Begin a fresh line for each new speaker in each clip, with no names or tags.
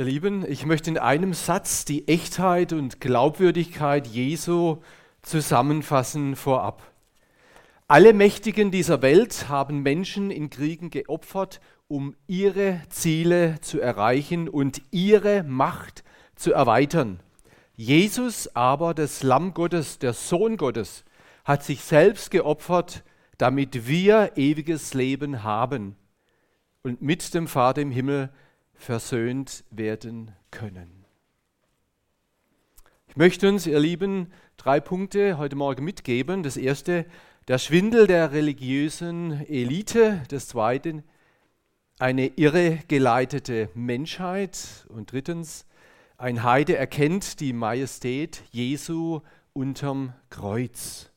Ihr Lieben, ich möchte in einem Satz die Echtheit und Glaubwürdigkeit Jesu zusammenfassen vorab. Alle Mächtigen dieser Welt haben Menschen in Kriegen geopfert, um ihre Ziele zu erreichen und ihre Macht zu erweitern. Jesus aber, das Lamm Gottes, der Sohn Gottes, hat sich selbst geopfert, damit wir ewiges Leben haben und mit dem Vater im Himmel versöhnt werden können. Ich möchte uns, ihr Lieben, drei Punkte heute Morgen mitgeben. Das erste, der Schwindel der religiösen Elite. Das zweite, eine irregeleitete Menschheit. Und drittens, ein Heide erkennt die Majestät Jesu unterm Kreuz.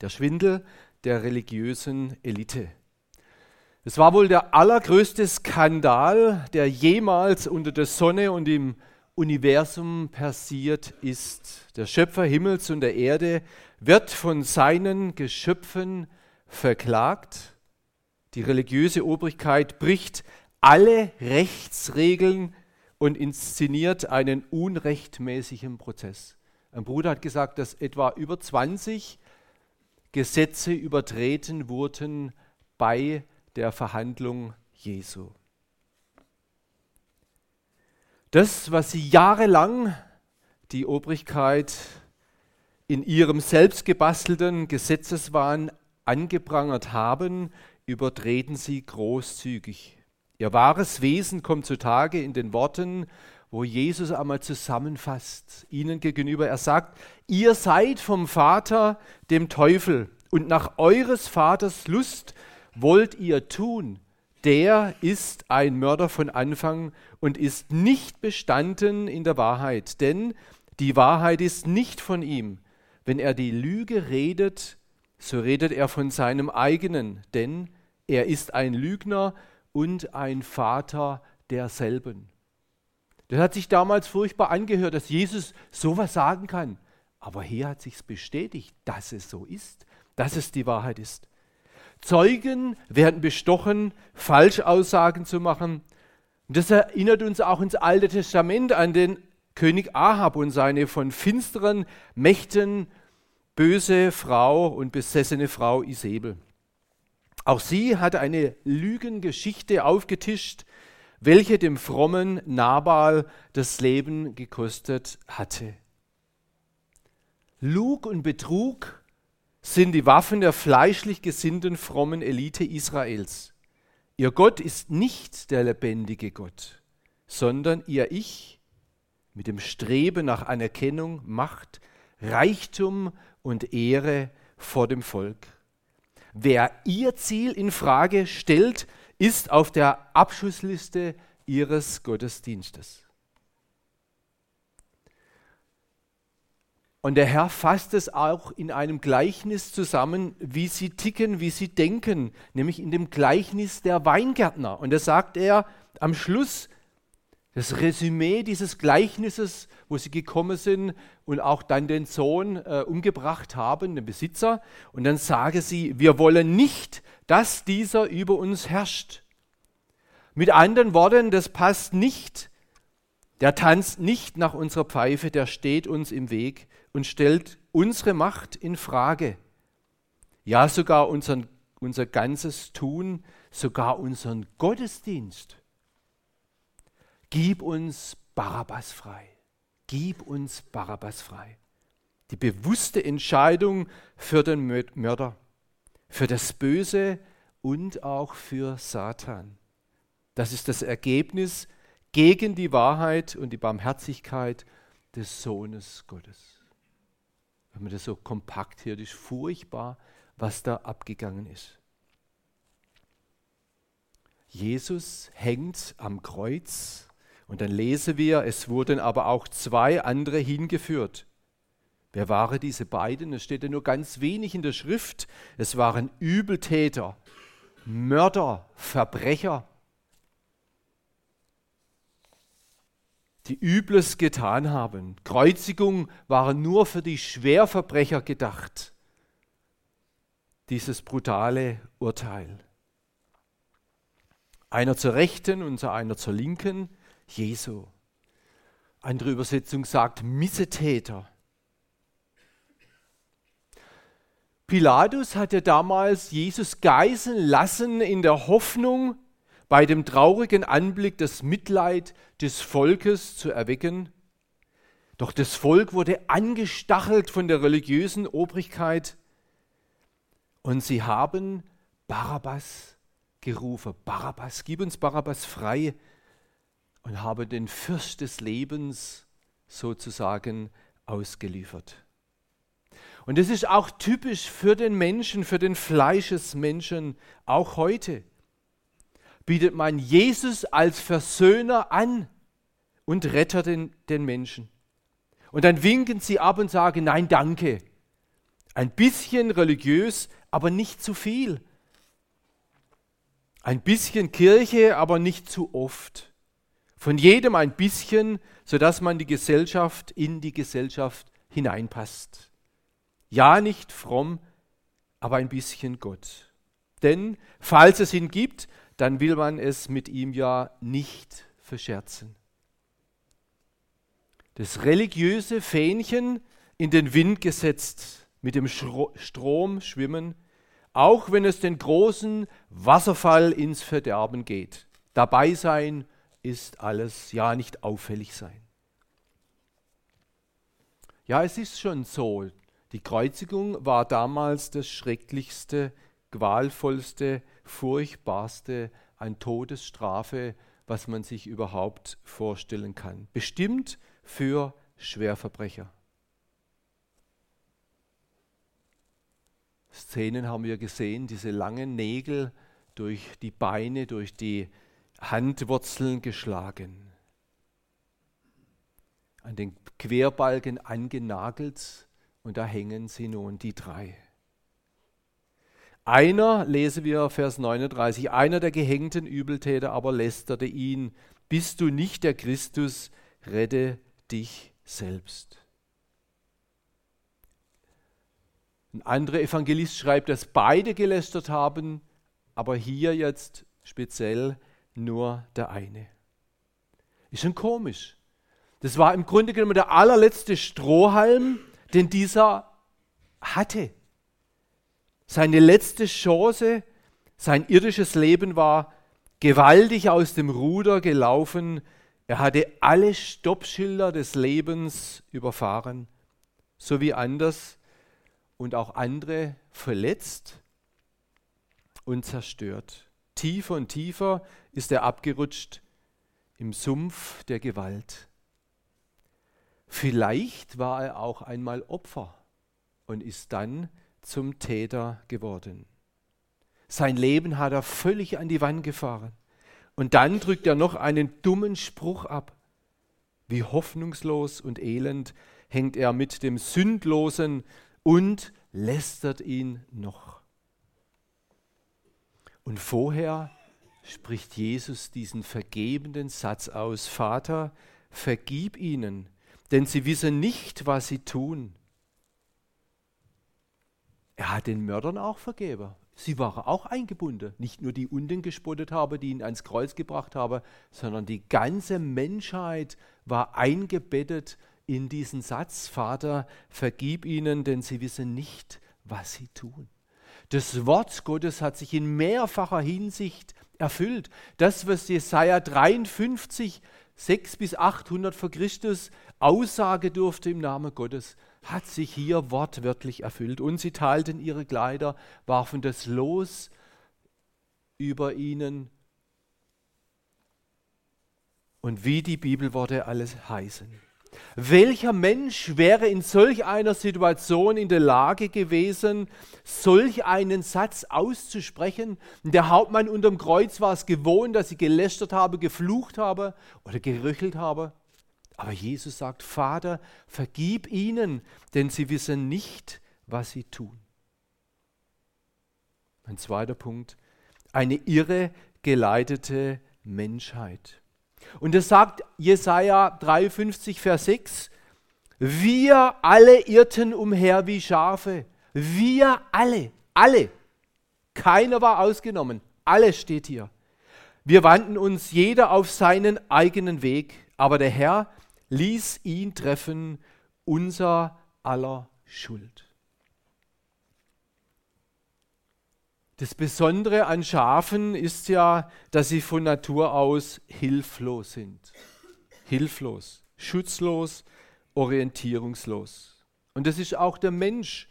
Der Schwindel der religiösen Elite. Es war wohl der allergrößte Skandal, der jemals unter der Sonne und im Universum passiert ist. Der Schöpfer Himmels und der Erde wird von seinen Geschöpfen verklagt. Die religiöse Obrigkeit bricht alle Rechtsregeln und inszeniert einen unrechtmäßigen Prozess. Ein Bruder hat gesagt, dass etwa über 20 Gesetze übertreten wurden bei der Verhandlung Jesu. Das, was sie jahrelang die Obrigkeit in ihrem selbstgebastelten Gesetzeswahn angeprangert haben, übertreten sie großzügig. Ihr wahres Wesen kommt zutage in den Worten, wo Jesus einmal zusammenfasst, ihnen gegenüber. Er sagt, ihr seid vom Vater, dem Teufel, und nach eures Vaters Lust wollt ihr tun der ist ein Mörder von Anfang und ist nicht bestanden in der Wahrheit, denn die Wahrheit ist nicht von ihm. Wenn er die Lüge redet, so redet er von seinem eigenen, denn er ist ein Lügner und ein Vater derselben. Das hat sich damals furchtbar angehört, dass Jesus sowas sagen kann. Aber hier hat sich bestätigt, dass es so ist, dass es die Wahrheit ist. Zeugen werden bestochen, Falschaussagen zu machen. Und das erinnert uns auch ins Alte Testament an den König Ahab und seine von finsteren Mächten böse Frau und besessene Frau Isabel. Auch sie hat eine Lügengeschichte aufgetischt, welche dem frommen Nabal das Leben gekostet hatte. Lug und Betrug sind die Waffen der fleischlich gesinnten frommen Elite Israels. Ihr Gott ist nicht der lebendige Gott, sondern ihr Ich mit dem Streben nach Anerkennung, Macht, Reichtum und Ehre vor dem Volk. Wer ihr Ziel in Frage stellt, ist auf der Abschussliste ihres Gottesdienstes. Und der Herr fasst es auch in einem Gleichnis zusammen, wie sie ticken, wie sie denken, nämlich in dem Gleichnis der Weingärtner. Und da sagt er am Schluss das Resümee dieses Gleichnisses, wo sie gekommen sind und auch dann den Sohn äh, umgebracht haben, den Besitzer. Und dann sage sie, wir wollen nicht, dass dieser über uns herrscht. Mit anderen Worten, das passt nicht. Der tanzt nicht nach unserer Pfeife, der steht uns im Weg und stellt unsere Macht in Frage. Ja, sogar unseren, unser ganzes Tun, sogar unseren Gottesdienst. Gib uns Barabbas frei. Gib uns Barabbas frei. Die bewusste Entscheidung für den Mörder, für das Böse und auch für Satan. Das ist das Ergebnis gegen die Wahrheit und die Barmherzigkeit des Sohnes Gottes wenn man das so kompakt hört, ist furchtbar, was da abgegangen ist. Jesus hängt am Kreuz und dann lesen wir, es wurden aber auch zwei andere hingeführt. Wer waren diese beiden? Es steht ja nur ganz wenig in der Schrift. Es waren Übeltäter, Mörder, Verbrecher. Die Übles getan haben. Kreuzigung war nur für die Schwerverbrecher gedacht. Dieses brutale Urteil. Einer zur Rechten und einer zur Linken, Jesu. Andere Übersetzung sagt Missetäter. Pilatus hatte damals Jesus geißeln lassen in der Hoffnung, bei dem traurigen Anblick das Mitleid des Volkes zu erwecken. Doch das Volk wurde angestachelt von der religiösen Obrigkeit und sie haben Barabbas gerufen. Barabbas, gib uns Barabbas frei und haben den Fürst des Lebens sozusagen ausgeliefert. Und das ist auch typisch für den Menschen, für den Fleischesmenschen, auch heute. Bietet man Jesus als Versöhner an und Retter den, den Menschen. Und dann winken sie ab und sagen, nein, danke. Ein bisschen religiös, aber nicht zu viel. Ein bisschen Kirche, aber nicht zu oft. Von jedem ein bisschen, sodass man die Gesellschaft in die Gesellschaft hineinpasst. Ja, nicht fromm, aber ein bisschen Gott. Denn falls es ihn gibt, dann will man es mit ihm ja nicht verscherzen. Das religiöse Fähnchen in den Wind gesetzt, mit dem Strom schwimmen, auch wenn es den großen Wasserfall ins Verderben geht. Dabei sein ist alles, ja nicht auffällig sein. Ja, es ist schon so, die Kreuzigung war damals das schrecklichste, qualvollste, furchtbarste an Todesstrafe, was man sich überhaupt vorstellen kann. Bestimmt für Schwerverbrecher. Szenen haben wir gesehen, diese langen Nägel durch die Beine, durch die Handwurzeln geschlagen, an den Querbalken angenagelt und da hängen sie nun, die drei. Einer, lesen wir Vers 39, einer der gehängten Übeltäter aber lästerte ihn, bist du nicht der Christus, rette dich selbst. Ein anderer Evangelist schreibt, dass beide gelästert haben, aber hier jetzt speziell nur der eine. Ist schon komisch. Das war im Grunde genommen der allerletzte Strohhalm, den dieser hatte. Seine letzte Chance, sein irdisches Leben war gewaltig aus dem Ruder gelaufen. Er hatte alle Stoppschilder des Lebens überfahren, so wie anders und auch andere verletzt und zerstört. Tiefer und tiefer ist er abgerutscht im Sumpf der Gewalt. Vielleicht war er auch einmal Opfer und ist dann zum Täter geworden. Sein Leben hat er völlig an die Wand gefahren. Und dann drückt er noch einen dummen Spruch ab. Wie hoffnungslos und elend hängt er mit dem Sündlosen und lästert ihn noch. Und vorher spricht Jesus diesen vergebenden Satz aus, Vater, vergib ihnen, denn sie wissen nicht, was sie tun. Er hat den Mördern auch vergeben. Sie waren auch eingebunden. Nicht nur die unten gespottet haben, die ihn ans Kreuz gebracht haben, sondern die ganze Menschheit war eingebettet in diesen Satz, Vater, vergib ihnen, denn sie wissen nicht, was sie tun. Das Wort Gottes hat sich in mehrfacher Hinsicht erfüllt. Das, was Jesaja 53, 6 bis 800 vor Christus Aussage durfte im Namen Gottes, hat sich hier wortwörtlich erfüllt. Und sie teilten ihre Kleider, warfen das Los über ihnen. Und wie die Bibelworte alles heißen. Welcher Mensch wäre in solch einer Situation in der Lage gewesen, solch einen Satz auszusprechen? Der Hauptmann unterm Kreuz war es gewohnt, dass sie gelästert habe, geflucht habe oder gerüchelt habe. Aber Jesus sagt, Vater, vergib ihnen, denn sie wissen nicht, was sie tun. Ein zweiter Punkt, eine irre geleitete Menschheit. Und das sagt Jesaja 53, Vers 6. Wir alle irrten umher wie Schafe. Wir alle, alle. Keiner war ausgenommen. Alle steht hier. Wir wandten uns jeder auf seinen eigenen Weg, aber der Herr ließ ihn treffen, unser aller Schuld. Das Besondere an Schafen ist ja, dass sie von Natur aus hilflos sind. Hilflos, schutzlos, orientierungslos. Und das ist auch der Mensch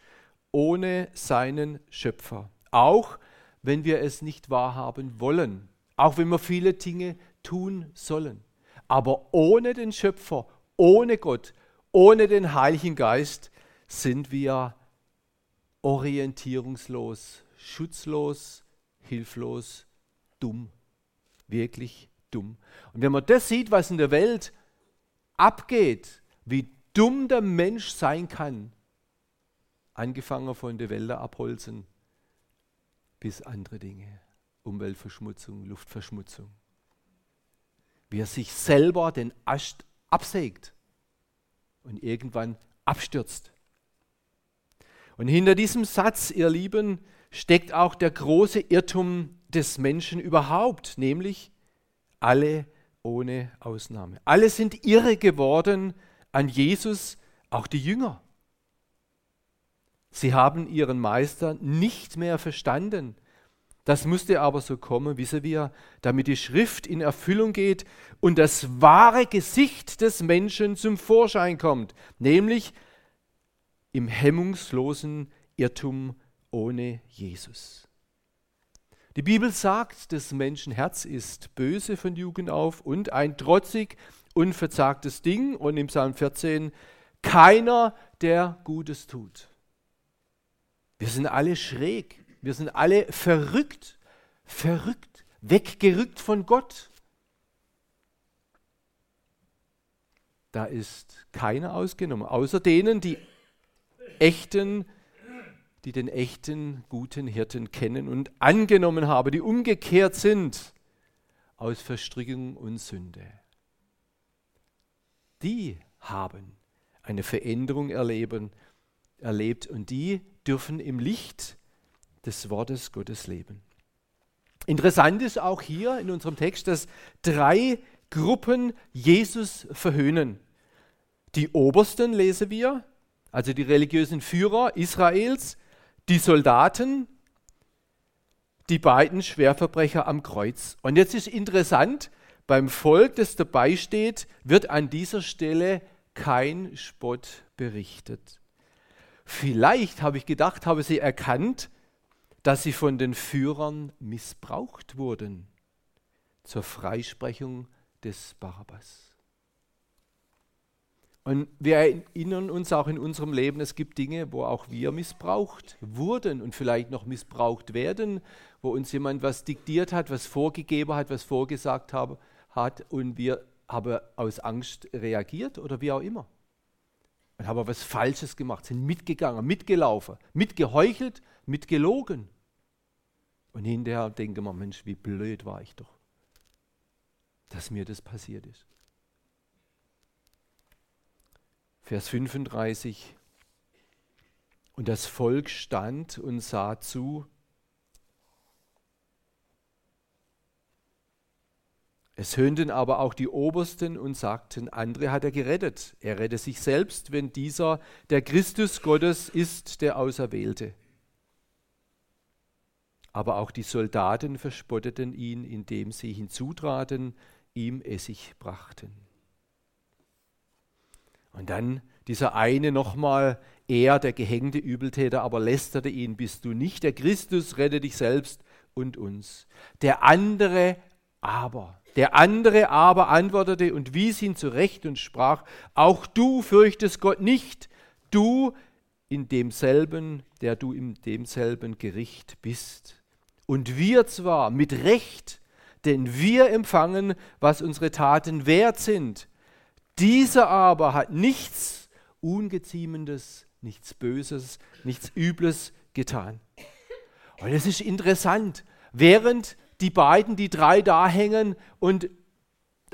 ohne seinen Schöpfer. Auch wenn wir es nicht wahrhaben wollen. Auch wenn wir viele Dinge tun sollen. Aber ohne den Schöpfer, ohne Gott, ohne den Heiligen Geist sind wir orientierungslos, schutzlos, hilflos, dumm. Wirklich dumm. Und wenn man das sieht, was in der Welt abgeht, wie dumm der Mensch sein kann, angefangen von der Wälder abholzen bis andere Dinge, Umweltverschmutzung, Luftverschmutzung, wie er sich selber den Ast absägt und irgendwann abstürzt. Und hinter diesem Satz, ihr Lieben, steckt auch der große Irrtum des Menschen überhaupt, nämlich alle ohne Ausnahme. Alle sind irre geworden an Jesus, auch die Jünger. Sie haben ihren Meister nicht mehr verstanden. Das musste aber so kommen, wissen wir, damit die Schrift in Erfüllung geht und das wahre Gesicht des Menschen zum Vorschein kommt, nämlich im hemmungslosen Irrtum ohne Jesus. Die Bibel sagt, das Menschenherz ist böse von Jugend auf und ein trotzig, unverzagtes Ding. Und im Psalm 14, keiner, der Gutes tut. Wir sind alle schräg, wir sind alle verrückt, verrückt, weggerückt von Gott. Da ist keiner ausgenommen, außer denen, die echten, die den echten guten Hirten kennen und angenommen haben, die umgekehrt sind aus Verstrickung und Sünde. Die haben eine Veränderung erleben, erlebt und die dürfen im Licht des Wortes Gottes leben. Interessant ist auch hier in unserem Text, dass drei Gruppen Jesus verhöhnen. Die Obersten lesen wir, also die religiösen Führer Israels, die Soldaten, die beiden Schwerverbrecher am Kreuz. Und jetzt ist interessant, beim Volk, das dabei steht, wird an dieser Stelle kein Spott berichtet. Vielleicht habe ich gedacht, habe sie erkannt, dass sie von den Führern missbraucht wurden zur Freisprechung des Barabbas. Und wir erinnern uns auch in unserem Leben, es gibt Dinge, wo auch wir missbraucht wurden und vielleicht noch missbraucht werden, wo uns jemand was diktiert hat, was vorgegeben hat, was vorgesagt hat und wir haben aus Angst reagiert oder wie auch immer und haben was Falsches gemacht, sind mitgegangen, mitgelaufen, mitgeheuchelt, mitgelogen. Und hinterher denken wir, Mensch, wie blöd war ich doch, dass mir das passiert ist. Vers 35. Und das Volk stand und sah zu, Es höhnten aber auch die Obersten und sagten, andere hat er gerettet. Er rette sich selbst, wenn dieser der Christus Gottes ist, der Auserwählte. Aber auch die Soldaten verspotteten ihn, indem sie hinzutraten, ihm Essig brachten. Und dann dieser eine nochmal, er, der gehängte Übeltäter, aber lästerte ihn, bist du nicht der Christus, rette dich selbst und uns. Der andere aber, der andere aber antwortete und wies ihn zurecht und sprach, auch du fürchtest Gott nicht, du in demselben, der du in demselben Gericht bist. Und wir zwar mit Recht, denn wir empfangen, was unsere Taten wert sind. Dieser aber hat nichts Ungeziemendes, nichts Böses, nichts Übles getan. Und es ist interessant, während die beiden, die drei da hängen und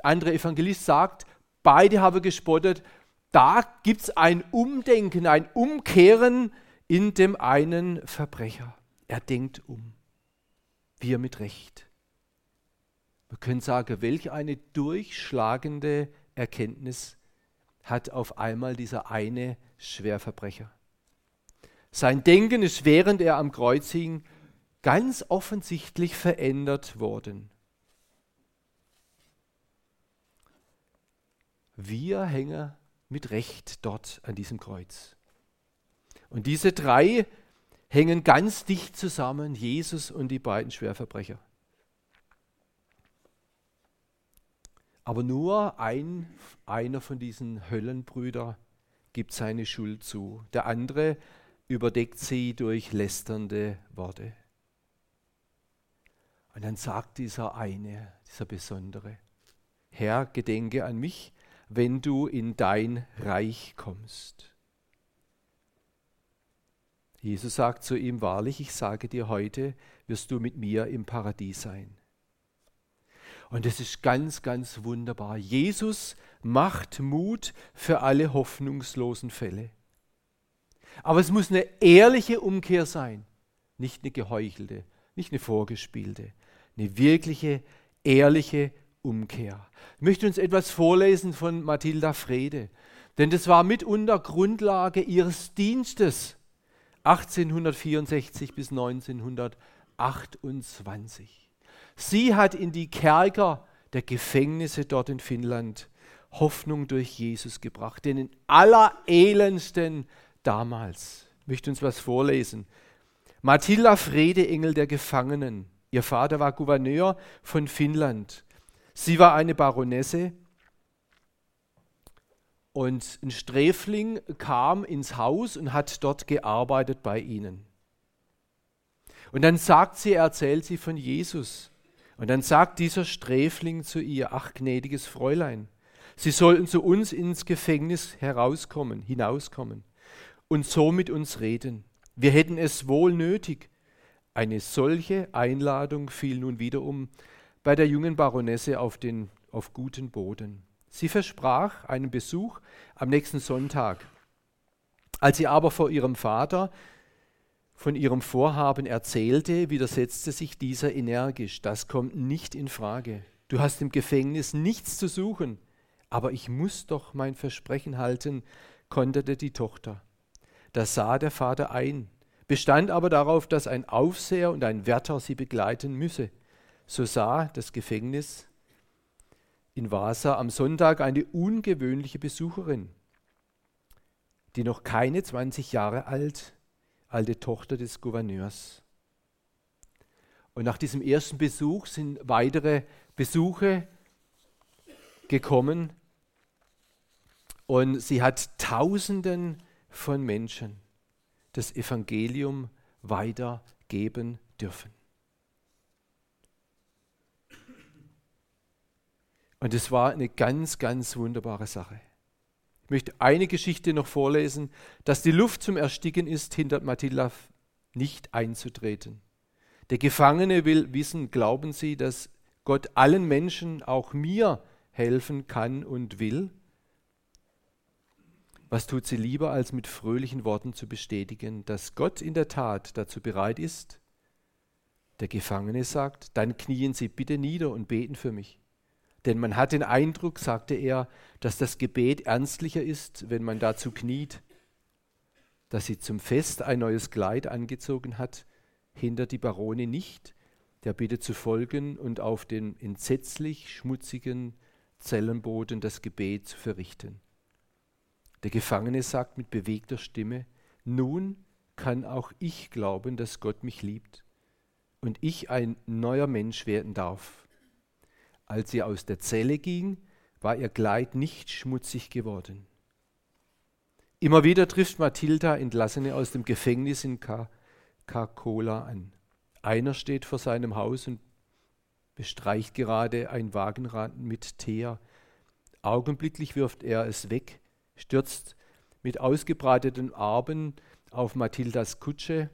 andere Evangelist sagt, beide haben gespottet. Da gibt es ein Umdenken, ein Umkehren in dem einen Verbrecher. Er denkt um. Wir mit Recht. Wir können sagen, welch eine durchschlagende Erkenntnis hat auf einmal dieser eine Schwerverbrecher. Sein Denken ist, während er am Kreuz hing, ganz offensichtlich verändert worden. Wir hängen mit Recht dort an diesem Kreuz. Und diese drei hängen ganz dicht zusammen, Jesus und die beiden Schwerverbrecher. Aber nur ein, einer von diesen Höllenbrüdern gibt seine Schuld zu. Der andere überdeckt sie durch lästernde Worte. Und dann sagt dieser eine, dieser Besondere, Herr, gedenke an mich, wenn du in dein Reich kommst. Jesus sagt zu ihm, wahrlich, ich sage dir, heute wirst du mit mir im Paradies sein. Und es ist ganz, ganz wunderbar. Jesus macht Mut für alle hoffnungslosen Fälle. Aber es muss eine ehrliche Umkehr sein, nicht eine geheuchelte, nicht eine vorgespielte, eine wirkliche, ehrliche Umkehr. Ich möchte uns etwas vorlesen von Mathilda Frede, denn das war mitunter Grundlage ihres Dienstes 1864 bis 1928. Sie hat in die Kerker der Gefängnisse dort in Finnland Hoffnung durch Jesus gebracht, den allerelendsten damals. Ich möchte uns was vorlesen. Matilda Fredeengel der Gefangenen. Ihr Vater war Gouverneur von Finnland. Sie war eine Baronesse und ein Sträfling kam ins Haus und hat dort gearbeitet bei ihnen. Und dann sagt sie, erzählt sie von Jesus. Und dann sagt dieser Sträfling zu ihr, ach gnädiges Fräulein, Sie sollten zu uns ins Gefängnis herauskommen, hinauskommen und so mit uns reden. Wir hätten es wohl nötig. Eine solche Einladung fiel nun wiederum bei der jungen Baronesse auf, den, auf guten Boden. Sie versprach einen Besuch am nächsten Sonntag. Als sie aber vor ihrem Vater von ihrem Vorhaben erzählte, widersetzte sich dieser energisch. Das kommt nicht in Frage. Du hast im Gefängnis nichts zu suchen. Aber ich muss doch mein Versprechen halten, konterte die Tochter. Da sah der Vater ein, bestand aber darauf, dass ein Aufseher und ein Wärter sie begleiten müsse. So sah das Gefängnis in Vasa am Sonntag eine ungewöhnliche Besucherin, die noch keine 20 Jahre alt, alte Tochter des Gouverneurs. Und nach diesem ersten Besuch sind weitere Besuche gekommen und sie hat Tausenden von Menschen das Evangelium weitergeben dürfen. Und es war eine ganz, ganz wunderbare Sache. Ich möchte eine Geschichte noch vorlesen. Dass die Luft zum Ersticken ist, hindert Matilda nicht einzutreten. Der Gefangene will wissen, glauben Sie, dass Gott allen Menschen, auch mir, helfen kann und will? Was tut sie lieber, als mit fröhlichen Worten zu bestätigen, dass Gott in der Tat dazu bereit ist? Der Gefangene sagt, dann knien Sie bitte nieder und beten für mich. Denn man hat den Eindruck, sagte er, dass das Gebet ernstlicher ist, wenn man dazu kniet. Dass sie zum Fest ein neues Kleid angezogen hat, hindert die Barone nicht, der Bitte zu folgen und auf den entsetzlich schmutzigen Zellenboden das Gebet zu verrichten. Der Gefangene sagt mit bewegter Stimme, nun kann auch ich glauben, dass Gott mich liebt und ich ein neuer Mensch werden darf. Als sie aus der Zelle ging, war ihr Kleid nicht schmutzig geworden. Immer wieder trifft Mathilda Entlassene aus dem Gefängnis in Kakola an. Einer steht vor seinem Haus und bestreicht gerade ein Wagenrad mit Teer. Augenblicklich wirft er es weg, stürzt mit ausgebreiteten Armen auf Mathildas Kutsche,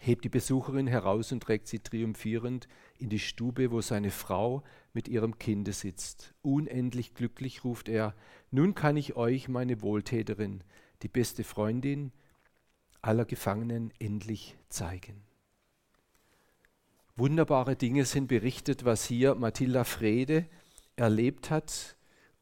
hebt die Besucherin heraus und trägt sie triumphierend in die Stube, wo seine Frau mit ihrem Kinde sitzt. Unendlich glücklich ruft er, nun kann ich euch, meine Wohltäterin, die beste Freundin aller Gefangenen endlich zeigen. Wunderbare Dinge sind berichtet, was hier Mathilda Frede erlebt hat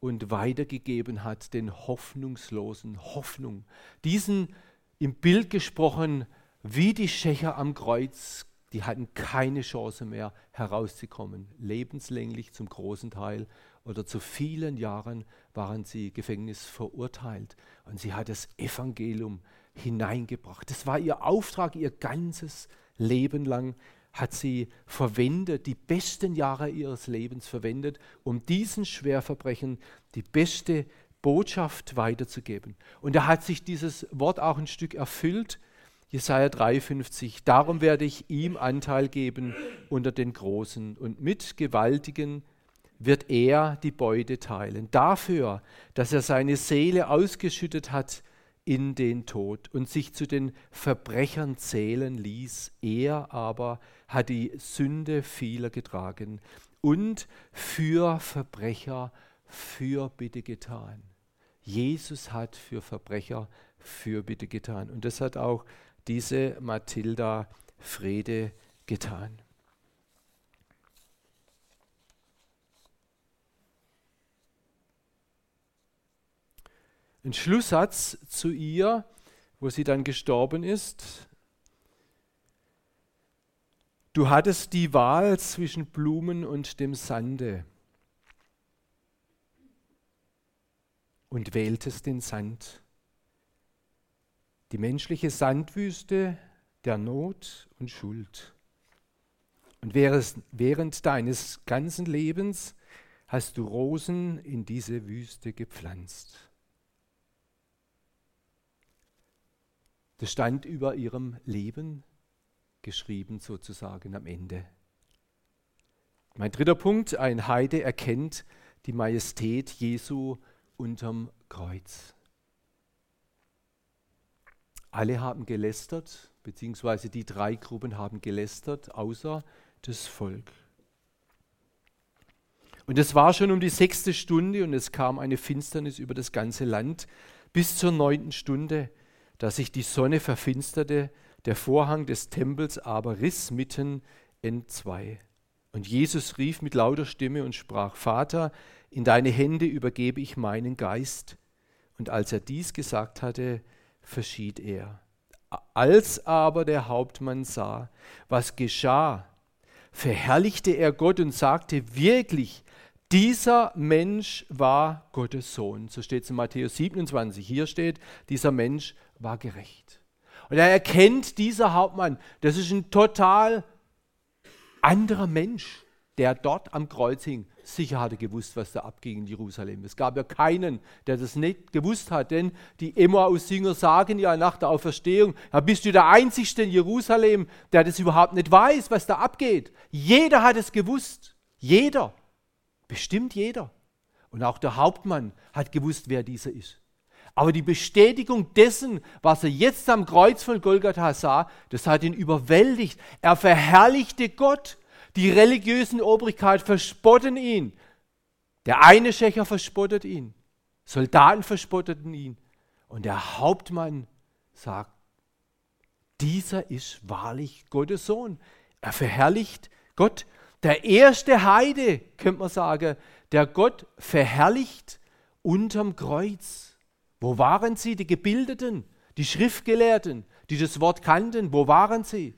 und weitergegeben hat, den hoffnungslosen Hoffnung. Diesen im Bild gesprochen, wie die Schächer am Kreuz, die hatten keine Chance mehr herauszukommen. Lebenslänglich zum großen Teil oder zu vielen Jahren waren sie Gefängnis verurteilt. Und sie hat das Evangelium hineingebracht. Das war ihr Auftrag, ihr ganzes Leben lang hat sie verwendet, die besten Jahre ihres Lebens verwendet, um diesen Schwerverbrechen die beste Botschaft weiterzugeben. Und da hat sich dieses Wort auch ein Stück erfüllt. Jesaja 53, darum werde ich ihm Anteil geben unter den Großen und mit Gewaltigen wird er die Beute teilen. Dafür, dass er seine Seele ausgeschüttet hat in den Tod und sich zu den Verbrechern zählen ließ. Er aber hat die Sünde vieler getragen und für Verbrecher Fürbitte getan. Jesus hat für Verbrecher Fürbitte getan. Und das hat auch diese Mathilda Frede getan. Ein Schlusssatz zu ihr, wo sie dann gestorben ist. Du hattest die Wahl zwischen Blumen und dem Sande und wähltest den Sand. Die menschliche Sandwüste der Not und Schuld. Und während deines ganzen Lebens hast du Rosen in diese Wüste gepflanzt. Das stand über ihrem Leben geschrieben sozusagen am Ende. Mein dritter Punkt, ein Heide erkennt die Majestät Jesu unterm Kreuz. Alle haben gelästert, beziehungsweise die drei Gruppen haben gelästert, außer das Volk. Und es war schon um die sechste Stunde und es kam eine Finsternis über das ganze Land bis zur neunten Stunde dass sich die Sonne verfinsterte, der Vorhang des Tempels aber riss mitten entzwei. Und Jesus rief mit lauter Stimme und sprach, Vater, in deine Hände übergebe ich meinen Geist. Und als er dies gesagt hatte, verschied er. Als aber der Hauptmann sah, was geschah, verherrlichte er Gott und sagte wirklich, dieser Mensch war Gottes Sohn. So steht es in Matthäus 27. Hier steht, dieser Mensch war gerecht. Und er erkennt dieser Hauptmann, das ist ein total anderer Mensch, der dort am Kreuz hing. Sicher hatte gewusst, was da abging in Jerusalem. Es gab ja keinen, der das nicht gewusst hat, denn die Emmaus-Jünger sagen ja nach der Auferstehung, ja, bist du der Einzige in Jerusalem, der das überhaupt nicht weiß, was da abgeht. Jeder hat es gewusst. Jeder. Bestimmt jeder. Und auch der Hauptmann hat gewusst, wer dieser ist. Aber die Bestätigung dessen, was er jetzt am Kreuz von Golgatha sah, das hat ihn überwältigt. Er verherrlichte Gott. Die religiösen Obrigkeit verspotten ihn. Der eine Schächer verspottet ihn. Soldaten verspotteten ihn. Und der Hauptmann sagt, dieser ist wahrlich Gottes Sohn. Er verherrlicht Gott. Der erste Heide, könnte man sagen, der Gott verherrlicht unterm Kreuz. Wo waren sie, die Gebildeten, die Schriftgelehrten, die das Wort kannten? Wo waren sie?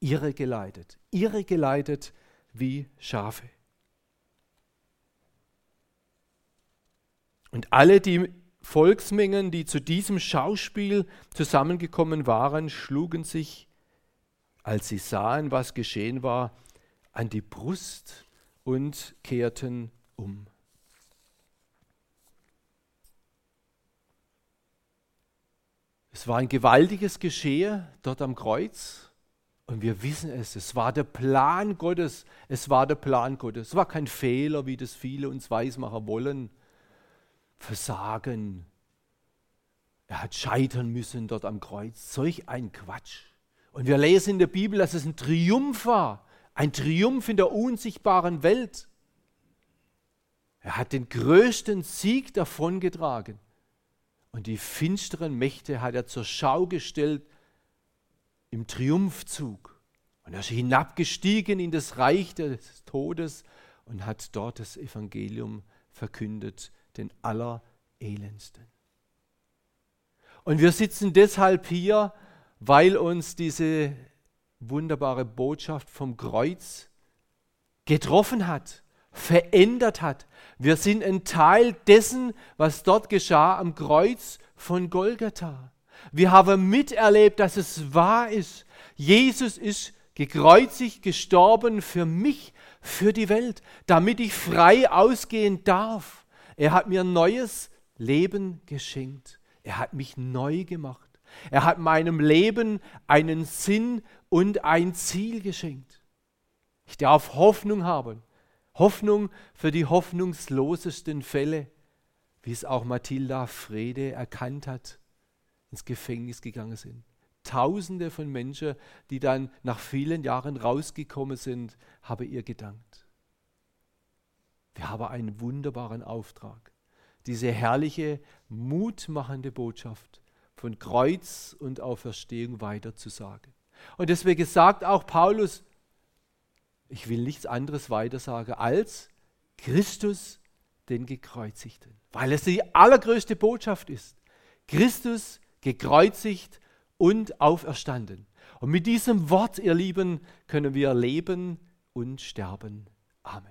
Irre geleitet, irre geleitet wie Schafe. Und alle die Volksmengen, die zu diesem Schauspiel zusammengekommen waren, schlugen sich, als sie sahen, was geschehen war, an die Brust und kehrten um. Es war ein gewaltiges Geschehe dort am Kreuz. Und wir wissen es, es war der Plan Gottes. Es war der Plan Gottes. Es war kein Fehler, wie das viele uns weismachen wollen. Versagen. Er hat scheitern müssen dort am Kreuz. Solch ein Quatsch. Und wir lesen in der Bibel, dass es ein Triumph war. Ein Triumph in der unsichtbaren Welt. Er hat den größten Sieg davongetragen. Und die finsteren Mächte hat er zur Schau gestellt im Triumphzug. Und er ist hinabgestiegen in das Reich des Todes und hat dort das Evangelium verkündet, den Allerelendsten. Und wir sitzen deshalb hier, weil uns diese wunderbare Botschaft vom Kreuz getroffen hat, verändert hat. Wir sind ein Teil dessen, was dort geschah am Kreuz von Golgatha. Wir haben miterlebt, dass es wahr ist. Jesus ist gekreuzigt, gestorben für mich, für die Welt, damit ich frei ausgehen darf. Er hat mir neues Leben geschenkt. Er hat mich neu gemacht. Er hat meinem Leben einen Sinn und ein Ziel geschenkt. Ich darf Hoffnung haben. Hoffnung für die hoffnungslosesten Fälle, wie es auch Mathilda Frede erkannt hat, ins Gefängnis gegangen sind. Tausende von Menschen, die dann nach vielen Jahren rausgekommen sind, haben ihr gedankt. Wir haben einen wunderbaren Auftrag. Diese herrliche, mutmachende Botschaft von Kreuz und Auferstehung weiterzusagen. Und deswegen sagt auch Paulus, ich will nichts anderes weitersagen als Christus den Gekreuzigten, weil es die allergrößte Botschaft ist. Christus gekreuzigt und auferstanden. Und mit diesem Wort, ihr Lieben, können wir leben und sterben. Amen.